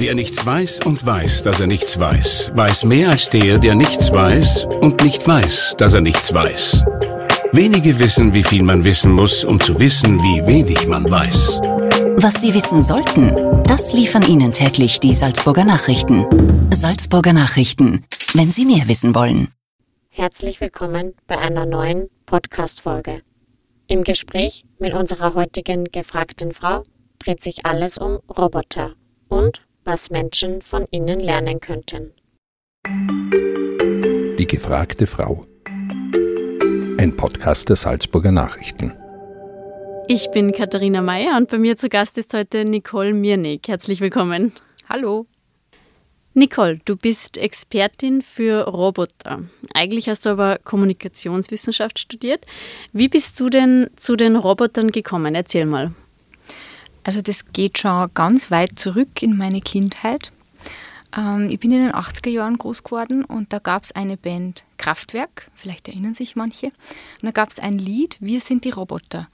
Wer nichts weiß und weiß, dass er nichts weiß, weiß mehr als der, der nichts weiß und nicht weiß, dass er nichts weiß. Wenige wissen, wie viel man wissen muss, um zu wissen, wie wenig man weiß. Was Sie wissen sollten, das liefern Ihnen täglich die Salzburger Nachrichten. Salzburger Nachrichten, wenn Sie mehr wissen wollen. Herzlich willkommen bei einer neuen Podcast-Folge. Im Gespräch mit unserer heutigen gefragten Frau dreht sich alles um Roboter und was Menschen von ihnen lernen könnten. Die gefragte Frau. Ein Podcast der Salzburger Nachrichten. Ich bin Katharina Mayer und bei mir zu Gast ist heute Nicole Mirnig. Herzlich willkommen. Hallo. Nicole, du bist Expertin für Roboter. Eigentlich hast du aber Kommunikationswissenschaft studiert. Wie bist du denn zu den Robotern gekommen? Erzähl mal. Also das geht schon ganz weit zurück in meine Kindheit. Ähm, ich bin in den 80er Jahren groß geworden und da gab es eine Band Kraftwerk, vielleicht erinnern sich manche. Und da gab es ein Lied, Wir sind die Roboter.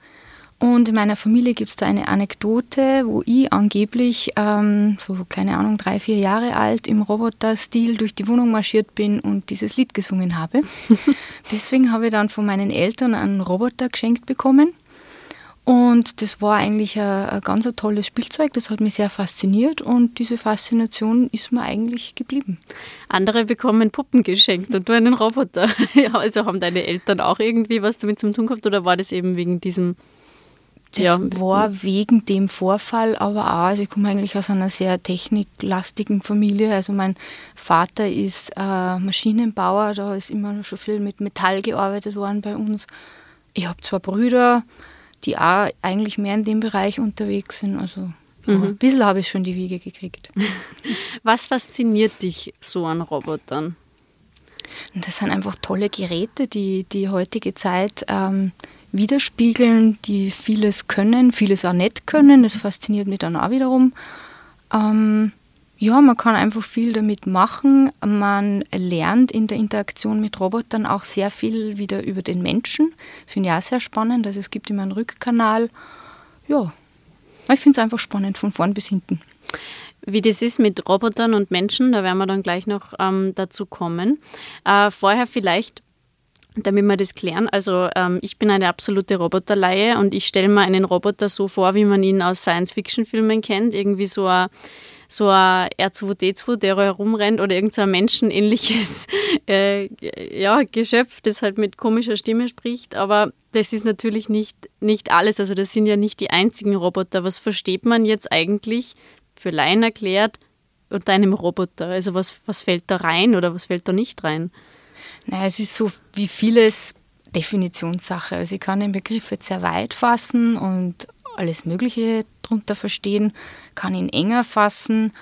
Und in meiner Familie gibt es da eine Anekdote, wo ich angeblich, ähm, so keine Ahnung, drei, vier Jahre alt, im Roboter-Stil durch die Wohnung marschiert bin und dieses Lied gesungen habe. Deswegen habe ich dann von meinen Eltern einen Roboter geschenkt bekommen. Und das war eigentlich ein, ein ganz ein tolles Spielzeug, das hat mich sehr fasziniert und diese Faszination ist mir eigentlich geblieben. Andere bekommen Puppen geschenkt und du einen Roboter. ja, also haben deine Eltern auch irgendwie was damit zu tun gehabt oder war das eben wegen diesem das ja. war wegen dem Vorfall, aber auch, also ich komme eigentlich aus einer sehr techniklastigen Familie. Also mein Vater ist äh, Maschinenbauer, da ist immer schon viel mit Metall gearbeitet worden bei uns. Ich habe zwei Brüder, die auch eigentlich mehr in dem Bereich unterwegs sind. Also mhm. ein bisschen habe ich schon die Wiege gekriegt. Was fasziniert dich so an Robotern? Das sind einfach tolle Geräte, die die heutige Zeit ähm, widerspiegeln, die vieles können, vieles auch nicht können. Das fasziniert mich dann auch wiederum. Ähm, ja, man kann einfach viel damit machen. Man lernt in der Interaktion mit Robotern auch sehr viel wieder über den Menschen. Finde ich auch sehr spannend. Also es gibt immer einen Rückkanal. Ja, ich finde es einfach spannend von vorn bis hinten. Wie das ist mit Robotern und Menschen, da werden wir dann gleich noch ähm, dazu kommen. Äh, vorher vielleicht damit wir das klären. Also ähm, ich bin eine absolute Roboterleihe und ich stelle mir einen Roboter so vor, wie man ihn aus Science-Fiction-Filmen kennt. Irgendwie so ein so ein R2D2, der herumrennt oder irgendein menschenähnliches äh, ja, Geschöpf, das halt mit komischer Stimme spricht. Aber das ist natürlich nicht, nicht alles. Also das sind ja nicht die einzigen Roboter. Was versteht man jetzt eigentlich, für Laien erklärt, unter einem Roboter? Also was, was fällt da rein oder was fällt da nicht rein? Naja, es ist so wie vieles Definitionssache. Also ich kann den Begriff jetzt sehr weit fassen und alles Mögliche darunter verstehen, kann ihn enger fassen.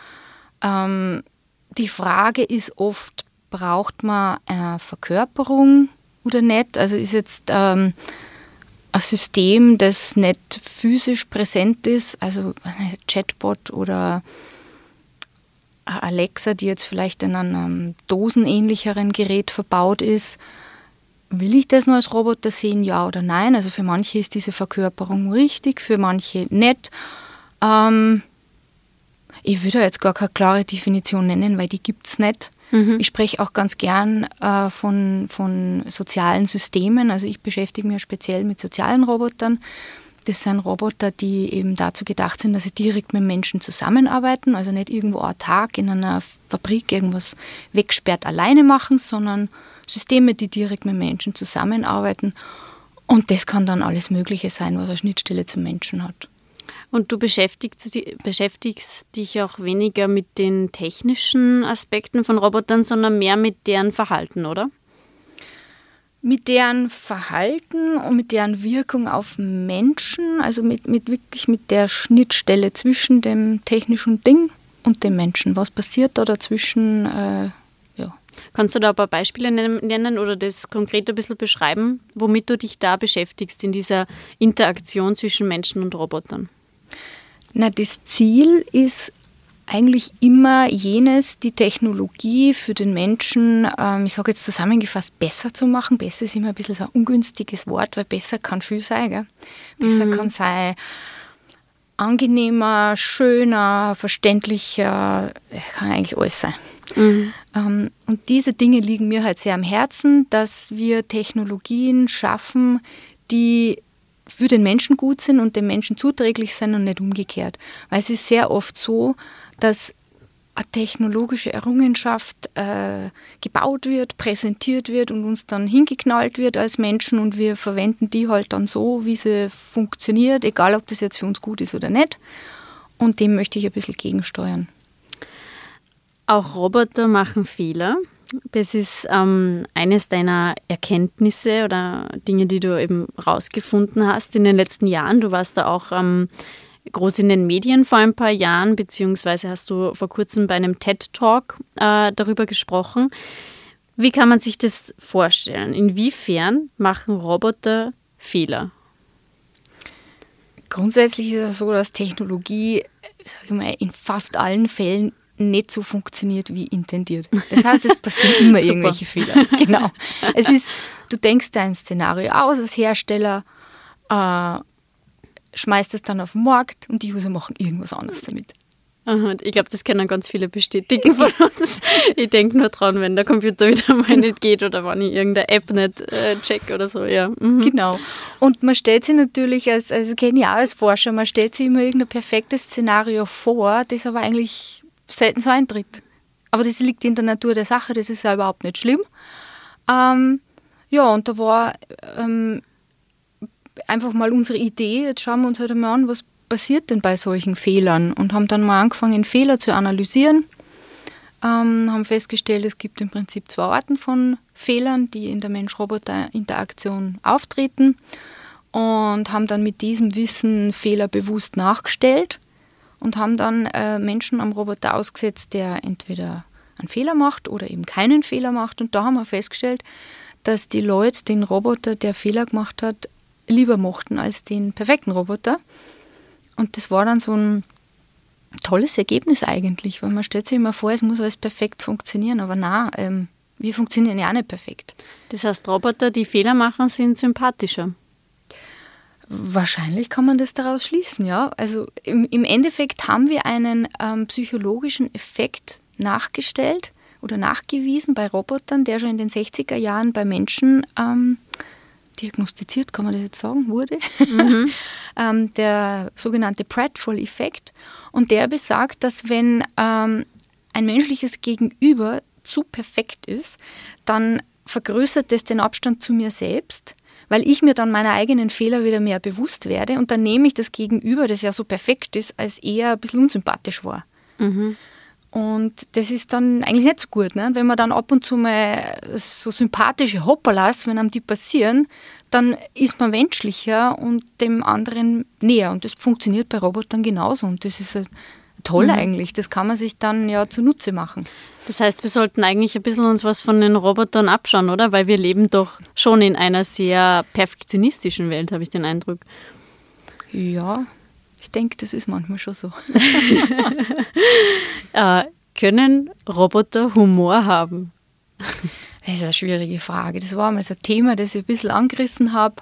Ähm, die Frage ist oft, braucht man eine Verkörperung oder nicht? Also ist jetzt ähm, ein System, das nicht physisch präsent ist, also ein Chatbot oder Alexa, die jetzt vielleicht in einem dosenähnlicheren Gerät verbaut ist, Will ich das nur als Roboter sehen, ja oder nein? Also für manche ist diese Verkörperung richtig, für manche nicht. Ähm, ich würde jetzt gar keine klare Definition nennen, weil die gibt es nicht. Mhm. Ich spreche auch ganz gern äh, von, von sozialen Systemen. Also ich beschäftige mich speziell mit sozialen Robotern. Das sind Roboter, die eben dazu gedacht sind, dass sie direkt mit Menschen zusammenarbeiten, also nicht irgendwo autark in einer Fabrik irgendwas wegsperrt alleine machen, sondern Systeme, die direkt mit Menschen zusammenarbeiten. Und das kann dann alles Mögliche sein, was eine Schnittstelle zum Menschen hat. Und du beschäftigst, beschäftigst, dich auch weniger mit den technischen Aspekten von Robotern, sondern mehr mit deren Verhalten, oder? Mit deren Verhalten und mit deren Wirkung auf Menschen, also mit, mit wirklich mit der Schnittstelle zwischen dem technischen Ding und dem Menschen. Was passiert da dazwischen? Äh, Kannst du da ein paar Beispiele nennen oder das konkret ein bisschen beschreiben, womit du dich da beschäftigst in dieser Interaktion zwischen Menschen und Robotern? Na, das Ziel ist eigentlich immer jenes, die Technologie für den Menschen, ähm, ich sage jetzt zusammengefasst, besser zu machen. Besser ist immer ein bisschen so ein ungünstiges Wort, weil besser kann viel sein. Gell? Besser mhm. kann sein, angenehmer, schöner, verständlicher, kann eigentlich alles sein. Mhm. Ähm, und diese Dinge liegen mir halt sehr am Herzen, dass wir Technologien schaffen, die für den Menschen gut sind und dem Menschen zuträglich sind und nicht umgekehrt. Weil es ist sehr oft so, dass eine technologische Errungenschaft äh, gebaut wird, präsentiert wird und uns dann hingeknallt wird als Menschen und wir verwenden die halt dann so, wie sie funktioniert, egal ob das jetzt für uns gut ist oder nicht. Und dem möchte ich ein bisschen gegensteuern. Auch Roboter machen Fehler. Das ist ähm, eines deiner Erkenntnisse oder Dinge, die du eben rausgefunden hast in den letzten Jahren. Du warst da auch ähm, groß in den Medien vor ein paar Jahren, beziehungsweise hast du vor kurzem bei einem TED-Talk äh, darüber gesprochen. Wie kann man sich das vorstellen? Inwiefern machen Roboter Fehler? Grundsätzlich ist es so, dass Technologie mal, in fast allen Fällen nicht so funktioniert wie intendiert. Das heißt, es passieren immer irgendwelche Fehler. Genau. Es ist, du denkst dein Szenario aus als Hersteller, äh, schmeißt es dann auf den Markt und die User machen irgendwas anderes damit. Aha, ich glaube, das können ganz viele bestätigen von uns. ich denke nur dran, wenn der Computer wieder mal genau. nicht geht oder wenn ich irgendeine App nicht äh, check oder so. Ja. Mhm. Genau. Und man stellt sich natürlich als, als als Forscher, man stellt sich immer irgendein perfektes Szenario vor, das aber eigentlich selten so eintritt. Aber das liegt in der Natur der Sache, das ist ja überhaupt nicht schlimm. Ähm, ja, und da war ähm, einfach mal unsere Idee, jetzt schauen wir uns halt einmal an, was passiert denn bei solchen Fehlern und haben dann mal angefangen, Fehler zu analysieren. Ähm, haben festgestellt, es gibt im Prinzip zwei Arten von Fehlern, die in der Mensch-Roboter-Interaktion auftreten und haben dann mit diesem Wissen Fehler bewusst nachgestellt und haben dann äh, Menschen am Roboter ausgesetzt, der entweder einen Fehler macht oder eben keinen Fehler macht. Und da haben wir festgestellt, dass die Leute den Roboter, der Fehler gemacht hat, lieber mochten als den perfekten Roboter. Und das war dann so ein tolles Ergebnis eigentlich, weil man stellt sich immer vor, es muss alles perfekt funktionieren, aber na, ähm, wir funktionieren ja auch nicht perfekt. Das heißt, Roboter, die Fehler machen, sind sympathischer. Wahrscheinlich kann man das daraus schließen, ja. Also im, im Endeffekt haben wir einen ähm, psychologischen Effekt nachgestellt oder nachgewiesen bei Robotern, der schon in den 60er Jahren bei Menschen ähm, diagnostiziert, kann man das jetzt sagen, wurde, mhm. ähm, der sogenannte Pratfall-Effekt. Und der besagt, dass wenn ähm, ein menschliches Gegenüber zu perfekt ist, dann vergrößert es den Abstand zu mir selbst, weil ich mir dann meiner eigenen Fehler wieder mehr bewusst werde und dann nehme ich das Gegenüber, das ja so perfekt ist, als eher ein bisschen unsympathisch wahr. Mhm. Und das ist dann eigentlich nicht so gut. Ne? Wenn man dann ab und zu mal so sympathische Hopperlas, wenn einem die passieren, dann ist man menschlicher und dem anderen näher. Und das funktioniert bei Robotern genauso. Und das ist toll mhm. eigentlich. Das kann man sich dann ja zunutze machen. Das heißt, wir sollten eigentlich ein bisschen uns was von den Robotern abschauen, oder? Weil wir leben doch schon in einer sehr perfektionistischen Welt, habe ich den Eindruck. Ja, ich denke, das ist manchmal schon so. äh, können Roboter Humor haben? Das ist eine schwierige Frage. Das war mal so ein Thema, das ich ein bisschen angerissen habe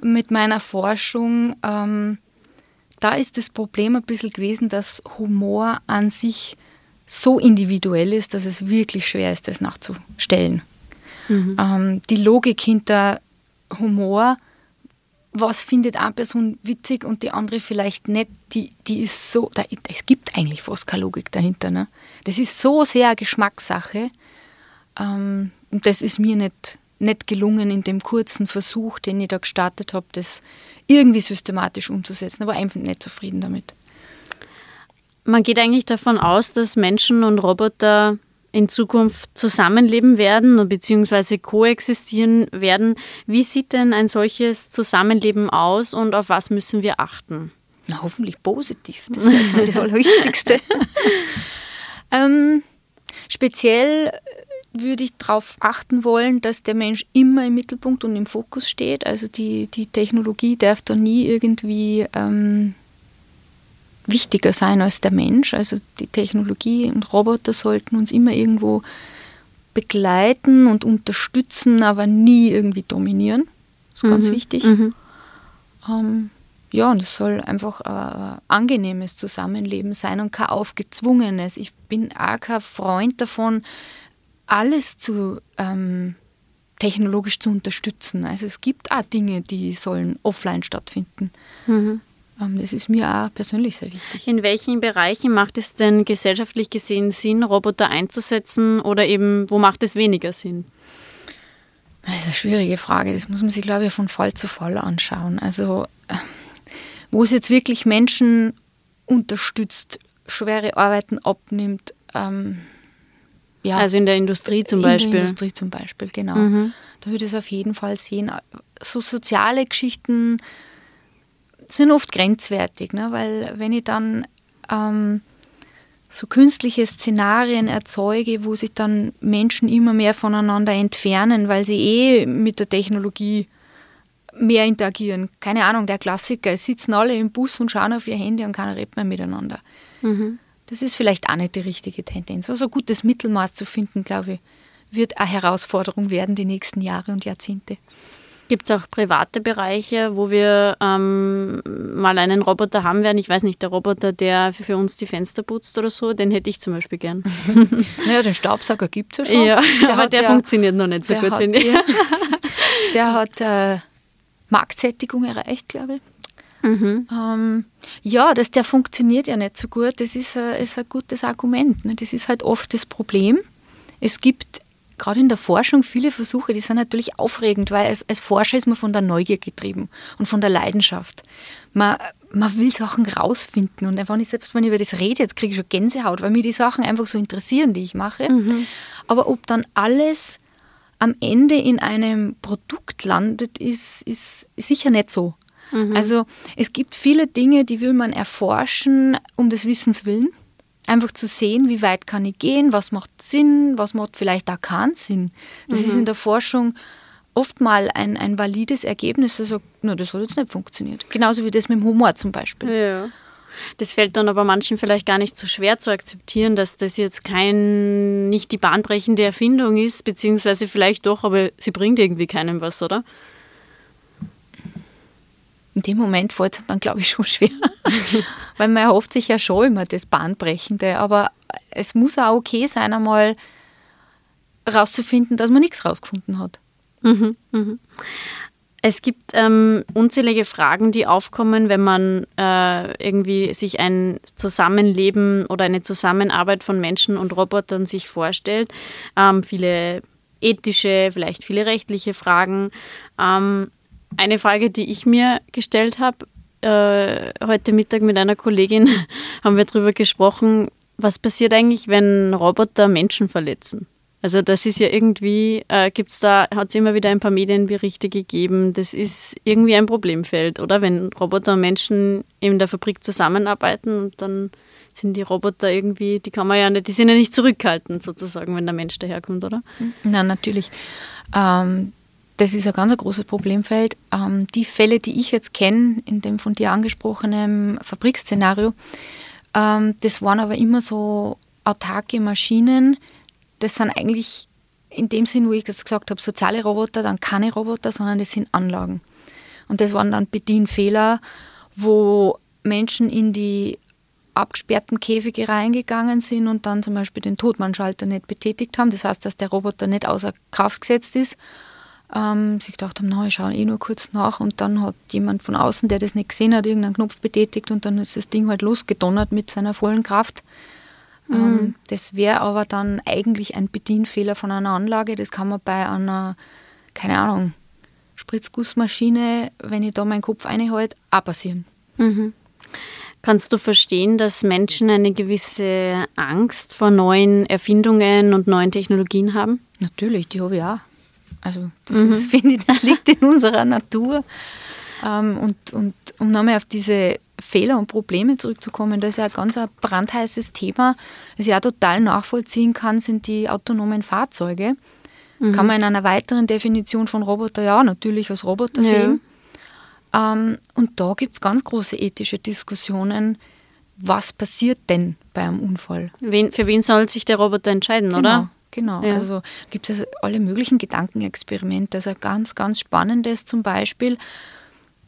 mit meiner Forschung. Ähm, da ist das Problem ein bisschen gewesen, dass Humor an sich so individuell ist, dass es wirklich schwer ist, das nachzustellen. Mhm. Ähm, die Logik hinter Humor was findet eine Person witzig und die andere vielleicht nicht, die, die ist so, da, es gibt eigentlich fast keine Logik dahinter. Ne? Das ist so sehr eine Geschmackssache ähm, und das ist mir nicht, nicht gelungen in dem kurzen Versuch, den ich da gestartet habe, das irgendwie systematisch umzusetzen. Aber einfach nicht zufrieden damit. Man geht eigentlich davon aus, dass Menschen und Roboter in Zukunft zusammenleben werden bzw. koexistieren werden. Wie sieht denn ein solches Zusammenleben aus und auf was müssen wir achten? Na, hoffentlich positiv. Das wäre jetzt mal das Allerwichtigste. ähm, speziell würde ich darauf achten wollen, dass der Mensch immer im Mittelpunkt und im Fokus steht. Also die, die Technologie darf da nie irgendwie ähm, wichtiger sein als der Mensch. Also die Technologie und Roboter sollten uns immer irgendwo begleiten und unterstützen, aber nie irgendwie dominieren. Das ist ganz mhm. wichtig. Mhm. Ähm, ja, und es soll einfach ein angenehmes Zusammenleben sein und kein aufgezwungenes. Ich bin auch kein Freund davon, alles zu ähm, technologisch zu unterstützen. Also es gibt auch Dinge, die sollen offline stattfinden. Mhm. Ähm, das ist mir auch persönlich sehr wichtig. In welchen Bereichen macht es denn gesellschaftlich gesehen Sinn, Roboter einzusetzen oder eben wo macht es weniger Sinn? Das ist eine schwierige Frage. Das muss man sich, glaube ich, von Fall zu Fall anschauen. Also wo es jetzt wirklich Menschen unterstützt, schwere Arbeiten abnimmt. Ähm, ja, also in der Industrie zum in Beispiel. In der Industrie zum Beispiel, genau. Mhm. Da würde ich es auf jeden Fall sehen. So soziale Geschichten sind oft grenzwertig, ne? weil wenn ich dann ähm, so künstliche Szenarien erzeuge, wo sich dann Menschen immer mehr voneinander entfernen, weil sie eh mit der Technologie mehr interagieren. Keine Ahnung, der Klassiker, es sitzen alle im Bus und schauen auf ihr Handy und keiner redet mehr miteinander. Mhm. Das ist vielleicht auch nicht die richtige Tendenz. Also ein gutes Mittelmaß zu finden, glaube ich, wird eine Herausforderung werden die nächsten Jahre und Jahrzehnte. Gibt es auch private Bereiche, wo wir ähm, mal einen Roboter haben werden? Ich weiß nicht, der Roboter, der für uns die Fenster putzt oder so, den hätte ich zum Beispiel gern. naja, den Staubsauger gibt es ja schon. Ja, der aber der, der, funktioniert noch nicht so gut, finde ich. der hat äh, Marktsättigung erreicht, glaube ich. Mhm. Ähm, ja, dass der funktioniert ja nicht so gut, das ist ein, ist ein gutes Argument. Ne? Das ist halt oft das Problem. Es gibt gerade in der Forschung viele Versuche, die sind natürlich aufregend, weil als, als Forscher ist man von der Neugier getrieben und von der Leidenschaft. Man, man will Sachen rausfinden und einfach nicht, selbst wenn ich über das rede, jetzt kriege ich schon Gänsehaut, weil mir die Sachen einfach so interessieren, die ich mache. Mhm. Aber ob dann alles am Ende in einem Produkt landet, ist, ist sicher nicht so. Mhm. Also es gibt viele Dinge, die will man erforschen um des Wissens willen. Einfach zu sehen, wie weit kann ich gehen, was macht Sinn, was macht vielleicht auch keinen Sinn. Das mhm. ist in der Forschung oft mal ein, ein valides Ergebnis, das sagt, no, das hat jetzt nicht funktioniert. Genauso wie das mit dem Humor zum Beispiel. Ja. Das fällt dann aber manchen vielleicht gar nicht so schwer zu akzeptieren, dass das jetzt kein, nicht die bahnbrechende Erfindung ist, beziehungsweise vielleicht doch, aber sie bringt irgendwie keinem was, oder? In dem Moment fällt es dann, glaube ich, schon schwer. Weil man erhofft sich ja schon immer das Bahnbrechende. Aber es muss auch okay sein, einmal rauszufinden, dass man nichts rausgefunden hat. Mhm, mhm. Es gibt ähm, unzählige Fragen, die aufkommen, wenn man äh, irgendwie sich ein Zusammenleben oder eine Zusammenarbeit von Menschen und Robotern sich vorstellt. Ähm, viele ethische, vielleicht viele rechtliche Fragen. Ähm, eine Frage, die ich mir gestellt habe, äh, heute Mittag mit einer Kollegin haben wir darüber gesprochen, was passiert eigentlich, wenn Roboter Menschen verletzen? Also das ist ja irgendwie, äh, gibt's da, hat es immer wieder ein paar Medienberichte gegeben, das ist irgendwie ein Problemfeld, oder? Wenn Roboter und Menschen in der Fabrik zusammenarbeiten und dann sind die Roboter irgendwie, die kann man ja nicht, die sind ja nicht zurückhaltend sozusagen, wenn der Mensch daherkommt, oder? Na, natürlich. Ähm, das ist ein ganz großes Problemfeld. Ähm, die Fälle, die ich jetzt kenne, in dem von dir angesprochenen Fabrikszenario, ähm, das waren aber immer so autarke Maschinen, das sind eigentlich in dem Sinn, wo ich jetzt gesagt habe, soziale Roboter, dann keine Roboter, sondern das sind Anlagen. Und das waren dann Bedienfehler, wo Menschen in die abgesperrten Käfige reingegangen sind und dann zum Beispiel den Totmannschalter nicht betätigt haben. Das heißt, dass der Roboter nicht außer Kraft gesetzt ist. Ähm, sich gedacht haben, na, ich schaue eh nur kurz nach und dann hat jemand von außen, der das nicht gesehen hat, irgendeinen Knopf betätigt und dann ist das Ding halt losgedonnert mit seiner vollen Kraft. Mhm. Ähm, das wäre aber dann eigentlich ein Bedienfehler von einer Anlage. Das kann man bei einer, keine Ahnung, Spritzgussmaschine, wenn ich da meinen Kopf einhalte, auch passieren. Mhm. Kannst du verstehen, dass Menschen eine gewisse Angst vor neuen Erfindungen und neuen Technologien haben? Natürlich, die habe ich auch. Also das mhm. ist, finde ich, das liegt in unserer Natur. Ähm, und, und um nochmal auf diese Fehler und Probleme zurückzukommen, das ist ja ein ganz ein brandheißes Thema. Was ich auch total nachvollziehen kann, sind die autonomen Fahrzeuge. Mhm. Kann man in einer weiteren Definition von Roboter ja natürlich als Roboter ja. sehen. Ähm, und da gibt es ganz große ethische Diskussionen. Was passiert denn bei einem Unfall? Wen, für wen soll sich der Roboter entscheiden, genau, oder? Genau, ja. also gibt es alle möglichen Gedankenexperimente. Also ganz, ganz spannendes zum Beispiel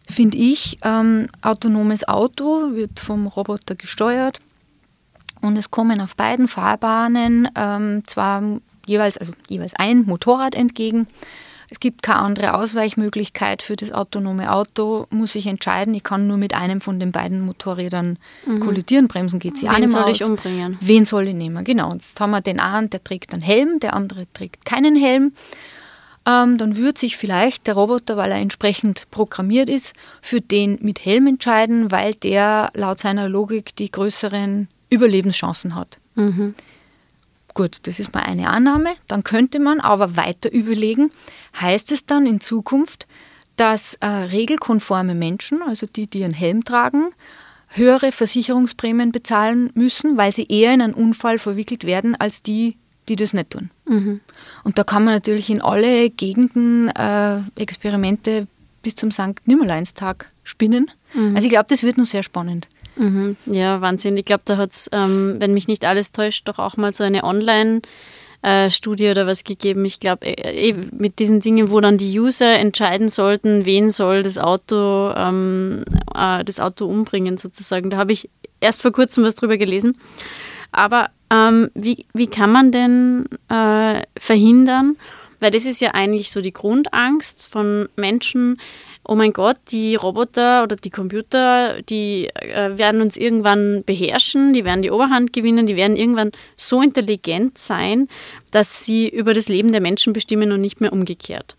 finde ich, ähm, autonomes Auto wird vom Roboter gesteuert und es kommen auf beiden Fahrbahnen ähm, zwar jeweils, also jeweils ein Motorrad entgegen. Es gibt keine andere Ausweichmöglichkeit für das autonome Auto, muss ich entscheiden. Ich kann nur mit einem von den beiden Motorrädern mhm. kollidieren, bremsen geht sie auch nicht soll aus. ich umbringen? Wen soll ich nehmen? Genau. Jetzt haben wir den einen, der trägt einen Helm, der andere trägt keinen Helm ähm, dann würde sich vielleicht der Roboter, weil er entsprechend programmiert ist, für den mit Helm entscheiden, weil der laut seiner Logik die größeren Überlebenschancen hat. Mhm. Gut, das ist mal eine Annahme. Dann könnte man aber weiter überlegen, heißt es dann in Zukunft, dass äh, regelkonforme Menschen, also die, die einen Helm tragen, höhere Versicherungsprämien bezahlen müssen, weil sie eher in einen Unfall verwickelt werden als die, die das nicht tun. Mhm. Und da kann man natürlich in alle Gegenden äh, Experimente bis zum St. Nimmerleinstag spinnen. Mhm. Also ich glaube, das wird noch sehr spannend. Mhm. Ja, Wahnsinn. Ich glaube, da hat es, ähm, wenn mich nicht alles täuscht, doch auch mal so eine Online- äh, Studie oder was gegeben. Ich glaube, eh, mit diesen Dingen, wo dann die User entscheiden sollten, wen soll das Auto, ähm, äh, das Auto umbringen sozusagen. Da habe ich erst vor kurzem was drüber gelesen. Aber ähm, wie, wie kann man denn äh, verhindern, weil das ist ja eigentlich so die Grundangst von Menschen, oh mein Gott, die Roboter oder die Computer, die äh, werden uns irgendwann beherrschen, die werden die Oberhand gewinnen, die werden irgendwann so intelligent sein, dass sie über das Leben der Menschen bestimmen und nicht mehr umgekehrt.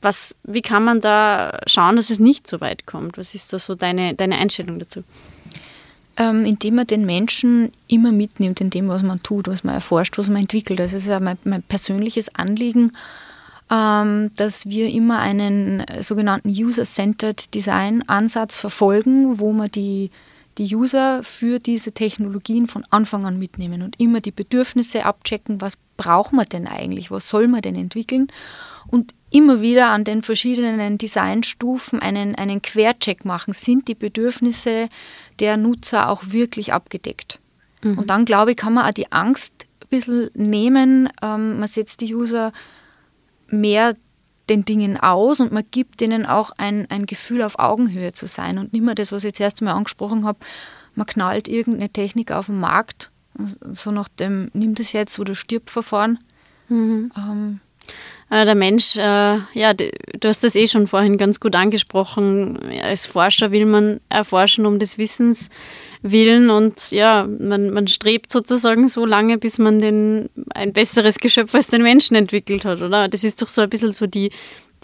Was, wie kann man da schauen, dass es nicht so weit kommt? Was ist da so deine, deine Einstellung dazu? ähm, indem man den Menschen immer mitnimmt in dem, was man tut, was man erforscht, was man entwickelt. Das ist ja mein, mein persönliches Anliegen, dass wir immer einen sogenannten User-Centered Design-Ansatz verfolgen, wo man die, die User für diese Technologien von Anfang an mitnehmen und immer die Bedürfnisse abchecken, was braucht man denn eigentlich, was soll man denn entwickeln und immer wieder an den verschiedenen Designstufen einen, einen Quercheck machen. Sind die Bedürfnisse der Nutzer auch wirklich abgedeckt? Mhm. Und dann, glaube ich, kann man auch die Angst ein bisschen nehmen. Ähm, man setzt die User mehr den Dingen aus und man gibt denen auch ein, ein Gefühl auf Augenhöhe zu sein und nicht mehr das, was ich jetzt erst einmal angesprochen habe, man knallt irgendeine Technik auf den Markt, so nach dem, nimm das jetzt oder stirb Verfahren. Mhm. Ähm, äh, der Mensch, äh, ja, du hast das eh schon vorhin ganz gut angesprochen. Als Forscher will man erforschen um des Wissens willen und ja, man, man strebt sozusagen so lange, bis man den, ein besseres Geschöpf als den Menschen entwickelt hat, oder? Das ist doch so ein bisschen so die,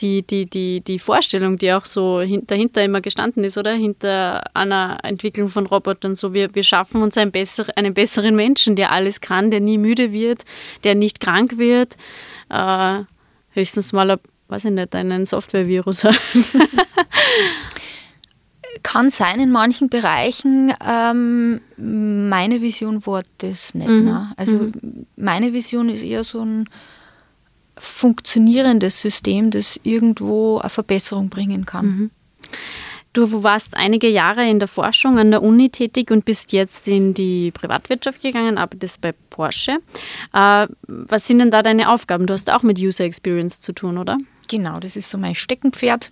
die, die, die, die Vorstellung, die auch so dahinter immer gestanden ist, oder? Hinter einer Entwicklung von Robotern. So, wir, wir schaffen uns einen, besser, einen besseren Menschen, der alles kann, der nie müde wird, der nicht krank wird. Äh, höchstens mal, weiß ich nicht, einen Software-Virus hat. Kann sein in manchen Bereichen. Ähm, meine Vision war das nicht. Mhm. Ne? Also mhm. meine Vision ist eher so ein funktionierendes System, das irgendwo eine Verbesserung bringen kann. Mhm. Du warst einige Jahre in der Forschung an der Uni tätig und bist jetzt in die Privatwirtschaft gegangen, arbeitest bei Porsche. Äh, was sind denn da deine Aufgaben? Du hast auch mit User Experience zu tun, oder? Genau, das ist so mein Steckenpferd.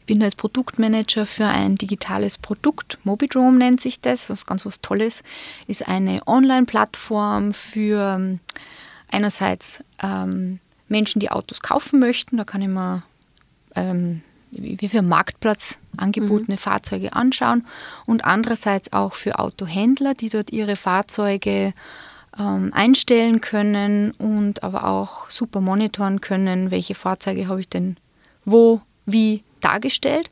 Ich bin als Produktmanager für ein digitales Produkt. Mobidrome nennt sich das, was ganz was Tolles. Ist eine Online-Plattform für ähm, einerseits ähm, Menschen, die Autos kaufen möchten. Da kann ich mir ähm, wie für Marktplatz angebotene mhm. Fahrzeuge anschauen und andererseits auch für Autohändler, die dort ihre Fahrzeuge ähm, einstellen können und aber auch super monitoren können, welche Fahrzeuge habe ich denn wo, wie dargestellt.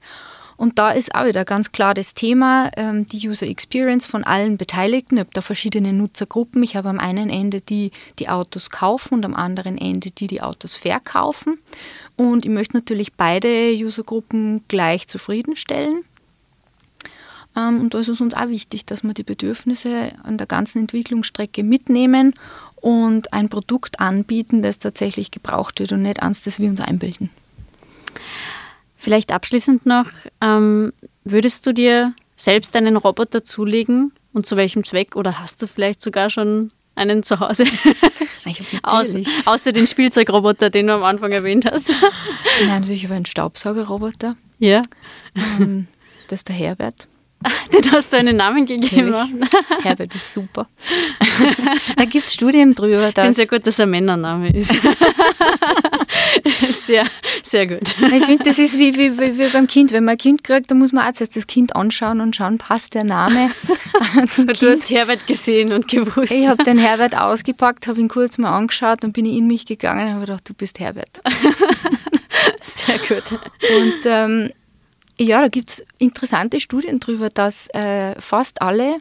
Und da ist auch wieder ganz klar das Thema, ähm, die User Experience von allen Beteiligten. Ich habe da verschiedene Nutzergruppen. Ich habe am einen Ende die, die Autos kaufen und am anderen Ende die, die Autos verkaufen. Und ich möchte natürlich beide Usergruppen gleich zufriedenstellen. Ähm, und da ist es uns auch wichtig, dass wir die Bedürfnisse an der ganzen Entwicklungsstrecke mitnehmen und ein Produkt anbieten, das tatsächlich gebraucht wird und nicht eins, das wir uns einbilden. Vielleicht abschließend noch, ähm, würdest du dir selbst einen Roboter zulegen und zu welchem Zweck? Oder hast du vielleicht sogar schon einen zu Hause? Aus, außer den Spielzeugroboter, den du am Anfang erwähnt hast. Nein, natürlich über einen Staubsaugerroboter. Ja. Ähm, Roboter ist der Herbert. Den hast du einen Namen gegeben. Herbert ist super. da gibt es Studien drüber. Ich finde Dass, sehr gut, dass er ein Männername ist. sehr, sehr gut. ich finde, das ist wie, wie, wie, wie beim Kind. Wenn man ein Kind kriegt, dann muss man auch zuerst das Kind anschauen und schauen, passt der Name zum Du Kind. hast Herbert gesehen und gewusst. Ich habe den Herbert ausgepackt, habe ihn kurz mal angeschaut, dann bin ich in mich gegangen und habe gedacht, du bist Herbert. Sehr gut. Und ähm, ja, da gibt es interessante Studien darüber, dass äh, fast alle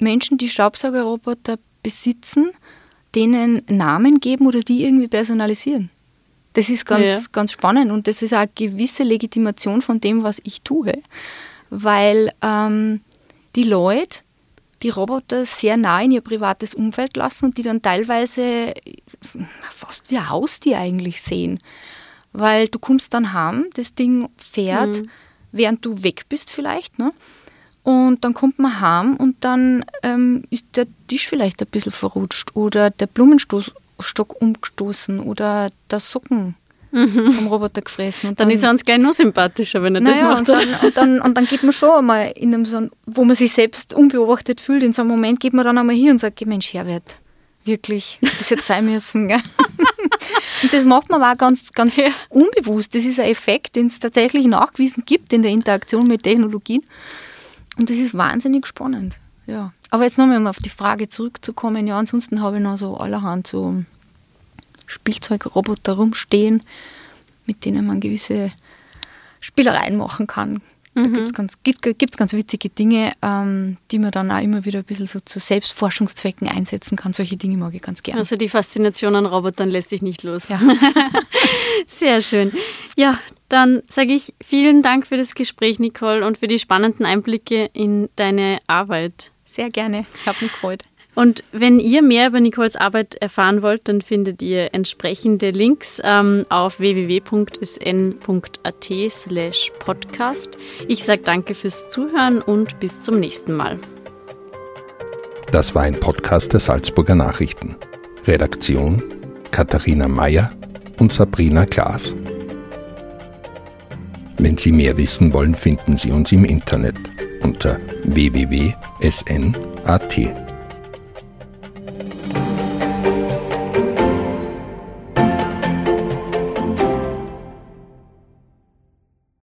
Menschen, die Staubsaugerroboter besitzen, denen Namen geben oder die irgendwie personalisieren. Das ist ganz, Ja. ganz spannend und das ist auch eine gewisse Legitimation von dem, was ich tue, weil ähm, die Leute die Roboter sehr nah in ihr privates Umfeld lassen und die dann teilweise fast wie ein Haustier eigentlich sehen. Weil du kommst dann heim, das Ding fährt, während du weg bist vielleicht, ne? Und dann kommt man heim und dann ähm, ist der Tisch vielleicht ein bisschen verrutscht oder der Blumenstock umgestoßen oder der Socken vom Roboter gefressen. Und Dann ist er uns gleich noch sympathischer, wenn er das naja, macht. und, dann, und, dann, und dann geht man schon einmal in einem so einen, wo man sich selbst unbeobachtet fühlt, in so einem Moment geht man dann einmal hier und sagt, "Geh, Mensch, Herbert, wirklich, das hätte sein müssen. Gell? Und das macht man auch ganz, ganz Ja. unbewusst. Das ist ein Effekt, den es tatsächlich nachgewiesen gibt in der Interaktion mit Technologien. Und das ist wahnsinnig spannend. Ja. Aber jetzt nochmal, um auf die Frage zurückzukommen, ja, ansonsten habe ich noch so allerhand so Spielzeugroboter rumstehen, mit denen man gewisse Spielereien machen kann. Da gibt's ganz, gibt es ganz witzige Dinge, ähm, die man dann auch immer wieder ein bisschen so zu Selbstforschungszwecken einsetzen kann. Solche Dinge mag ich ganz gerne. Also die Faszination an Robotern lässt sich nicht los. Ja. Sehr schön. Ja, dann sage ich vielen Dank für das Gespräch, Nicole, und für die spannenden Einblicke in deine Arbeit. Sehr gerne. Ich habe mich gefreut. Und wenn ihr mehr über Nicoles Arbeit erfahren wollt, dann findet ihr entsprechende Links ähm, auf www.sn.at slash podcast. Ich sage danke fürs Zuhören und bis zum nächsten Mal. Das war ein Podcast der Salzburger Nachrichten. Redaktion Katharina Mayer und Sabrina Klaas. Wenn Sie mehr wissen wollen, finden Sie uns im Internet unter www.sn.at.